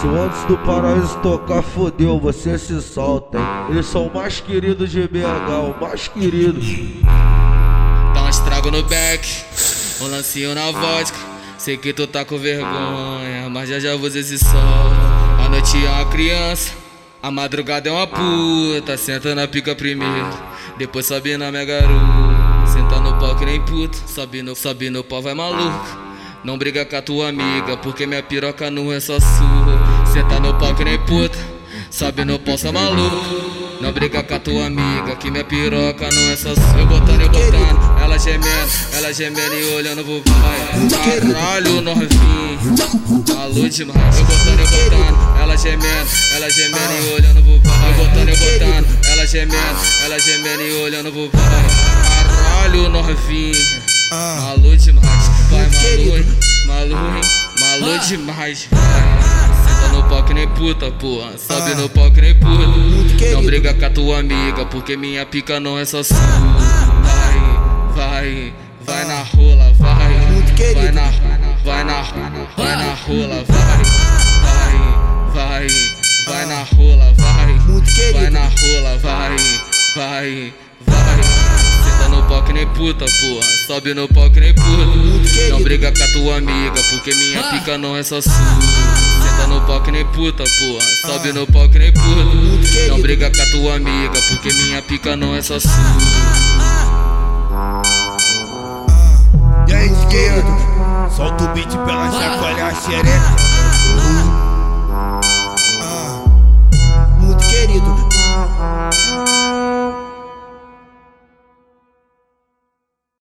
Se antes do paraíso tocar, fodeu, você se solta, hein? Eles são o mais queridos de BH, o mais querido. Dá um estrago no back, um lancinho na vodka. Sei que tu tá com vergonha, mas já já você se solta. A noite é uma criança, a madrugada é uma puta. Senta na pica primeiro, depois sobe na minha garupa. Senta no pau que nem puta, sobe no, sobe no pau, vai maluco. Não briga com a tua amiga, porque minha piroca não é só sua. Senta no pau que nem puta, sobe no pau, só maluco. Não briga com a tua amiga, que minha piroca não é só sua. Eu botando, eu botando, ela gemendo, ela gemendo e olhando pro pai. Caralho, novinho, maluco demais. Eu botando, eu botando, ela gemendo, ela gemendo e olhando pro pai. Eu botando, eu botando, ela gemendo, ela gemendo e olhando pro pai. Caralho, novinho. Malu demais, vai malu, malu, malu demais. Senta no pau que nem puta, porra. Sobe no pau que nem puta. Não briga com a tua amiga, porque minha pica não é só sua. Vai, vai, vai na rola, vai. Vai na, vai na, vai na rola, vai. Vai, vai, vai na rola, vai. Vai na rola, vai, vai, vai. Pau que nem puta, porra. Sobe no pau que nem puta. Não briga com a tua amiga, porque minha pica não é só sua. Senta no pau que nem puta, porra. Sobe no pau que nem puta. Não briga com a tua amiga, porque minha pica não é só sua. E aí, esquerdo, solta o beat pela chacoalhar a xereca.